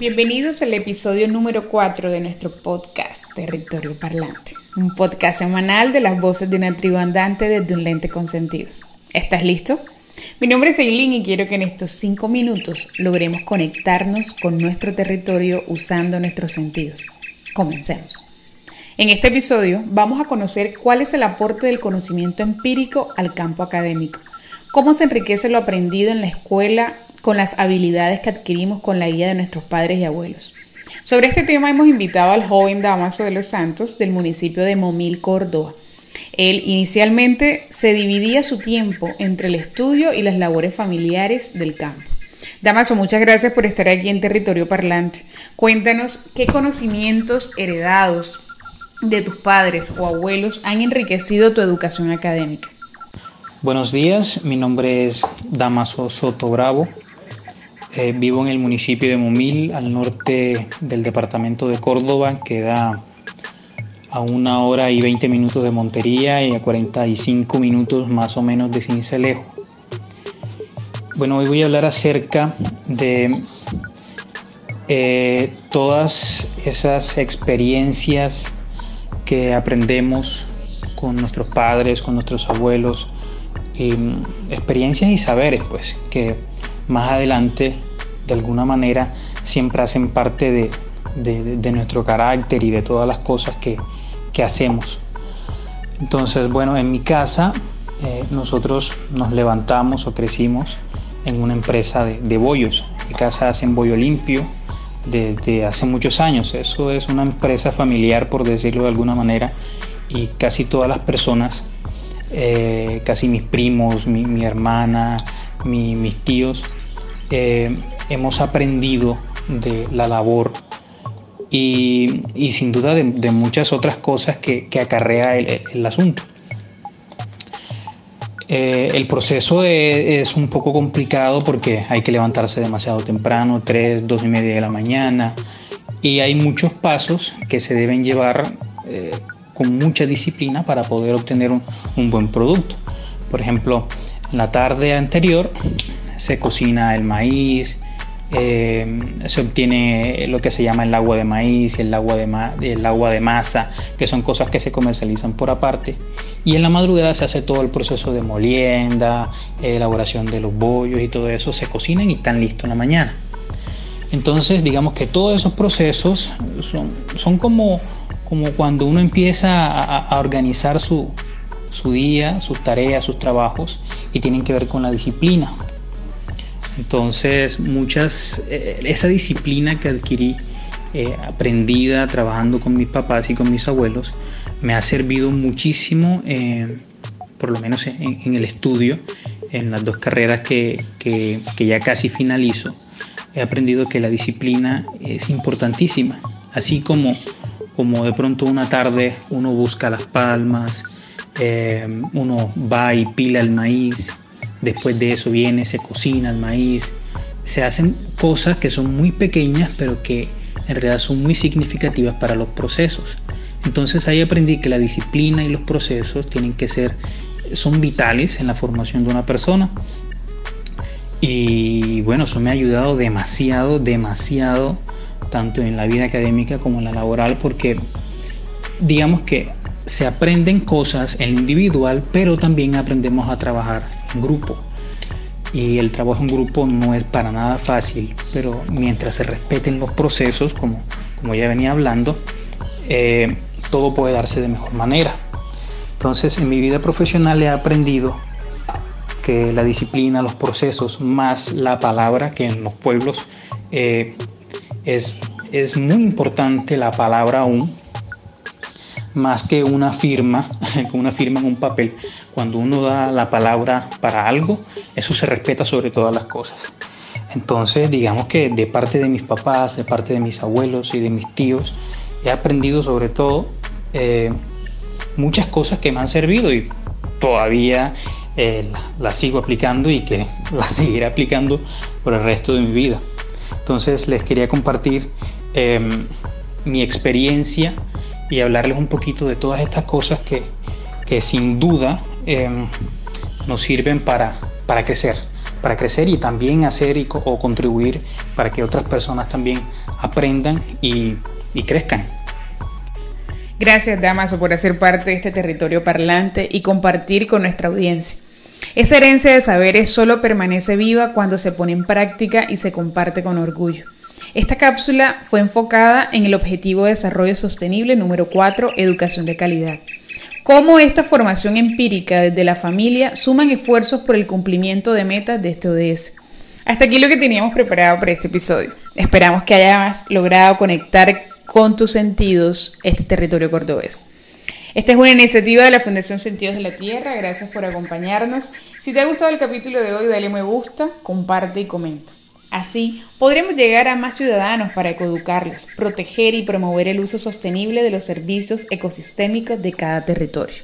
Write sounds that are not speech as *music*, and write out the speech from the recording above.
Bienvenidos al episodio número 4 de nuestro podcast Territorio Parlante, un podcast semanal de las voces de una tribu andante desde un lente con sentidos. ¿Estás listo? Mi nombre es Eileen y quiero que en estos 5 minutos logremos conectarnos con nuestro territorio usando nuestros sentidos. Comencemos. En este episodio vamos a conocer cuál es el aporte del conocimiento empírico al campo académico, cómo se enriquece lo aprendido en la escuela con las habilidades que adquirimos con la guía de nuestros padres y abuelos. Sobre este tema hemos invitado al joven Damaso de los Santos del municipio de Momil, Córdoba. Él inicialmente se dividía su tiempo entre el estudio y las labores familiares del campo. Damaso, muchas gracias por estar aquí en Territorio Parlante. Cuéntanos qué conocimientos heredados de tus padres o abuelos han enriquecido tu educación académica. Buenos días, mi nombre es Damaso Soto Bravo, eh, vivo en el municipio de Momil, al norte del departamento de Córdoba, que da a una hora y 20 minutos de Montería y a 45 minutos más o menos de Cincelejo. Bueno, hoy voy a hablar acerca de eh, todas esas experiencias que aprendemos con nuestros padres, con nuestros abuelos, experiencias y saberes, pues, que más adelante de alguna manera siempre hacen parte de, nuestro carácter y de todas las cosas que, hacemos. Entonces, bueno, en mi casa eh, nosotros nos levantamos o crecimos en una empresa de, bollos. En mi casa hacen bollo limpio desde hace muchos años. Eso es una empresa familiar, por decirlo de alguna manera, y casi todas las personas, eh, casi mis primos, mi, hermana, mis tíos, eh, hemos aprendido de la labor y, sin duda de, muchas otras cosas que, acarrea el, asunto. Eh, el proceso es, un poco complicado porque hay que levantarse demasiado temprano, 3, 2 y media de la mañana, y hay muchos pasos que se deben llevar eh, con mucha disciplina para poder obtener un, buen producto. Por ejemplo, la tarde anterior se cocina el maíz, eh, se obtiene lo que se llama el agua de maíz el agua de, el agua de masa, que son cosas que se comercializan por aparte. Y en la madrugada se hace todo el proceso de molienda, elaboración de los bollos y todo eso, se cocinan y están listos en la mañana. Entonces, digamos que todos esos procesos son, como, cuando uno empieza a, organizar su día, sus tareas, sus trabajos y tienen que ver con la disciplina. Entonces, muchas, eh, esa disciplina que adquirí eh, aprendida trabajando con mis papás y con mis abuelos, me ha servido muchísimo, eh, por lo menos en, el estudio, en las dos carreras que, que, ya casi finalizo. He aprendido que la disciplina es importantísima, así como, como de pronto una tarde uno busca las palmas, uno va y pila el maíz, Después de eso viene, se cocina el maíz. Se hacen cosas que son muy pequeñas, pero que en realidad son muy significativas para los procesos. Entonces ahí aprendí que la disciplina y los procesos tienen que ser, son vitales en la formación de una persona. Y bueno, eso me ha ayudado demasiado, demasiado, tanto en la vida académica como en la laboral, porque digamos que se aprenden cosas en individual, pero también aprendemos a trabajar en grupo. Y el trabajo en grupo no es para nada fácil, pero mientras se respeten los procesos, como, como ya venía hablando, eh, todo puede darse de mejor manera. Entonces, en mi vida profesional he aprendido que la disciplina, los procesos, más la palabra, que en los pueblos eh, es, es muy importante la palabra aún, más que una firma, *laughs* una firma en un papel. Cuando uno da la palabra para algo, eso se respeta sobre todas las cosas. Entonces, digamos que de parte de mis papás, de parte de mis abuelos y de mis tíos, he aprendido sobre todo eh, muchas cosas que me han servido y todavía eh, las sigo aplicando y que *laughs* las seguiré aplicando por el resto de mi vida. Entonces, les quería compartir eh, mi experiencia y hablarles un poquito de todas estas cosas que, que sin duda em, nos sirven para, para crecer, para crecer y también hacer y, o contribuir para que otras personas también aprendan y, y crezcan. Gracias Damaso por hacer parte de este territorio parlante y compartir con nuestra audiencia. Esa herencia de saberes solo permanece viva cuando se pone en práctica y se comparte con orgullo. Esta cápsula fue enfocada en el Objetivo de Desarrollo Sostenible número 4, Educación de Calidad. Cómo esta formación empírica desde la familia suman esfuerzos por el cumplimiento de metas de este ODS. Hasta aquí lo que teníamos preparado para este episodio. Esperamos que hayas logrado conectar con tus sentidos este territorio cordobés. Esta es una iniciativa de la Fundación Sentidos de la Tierra. Gracias por acompañarnos. Si te ha gustado el capítulo de hoy, dale me gusta, comparte y comenta. Así podremos llegar a más ciudadanos para ecoeducarlos, proteger y promover el uso sostenible de los servicios ecosistémicos de cada territorio.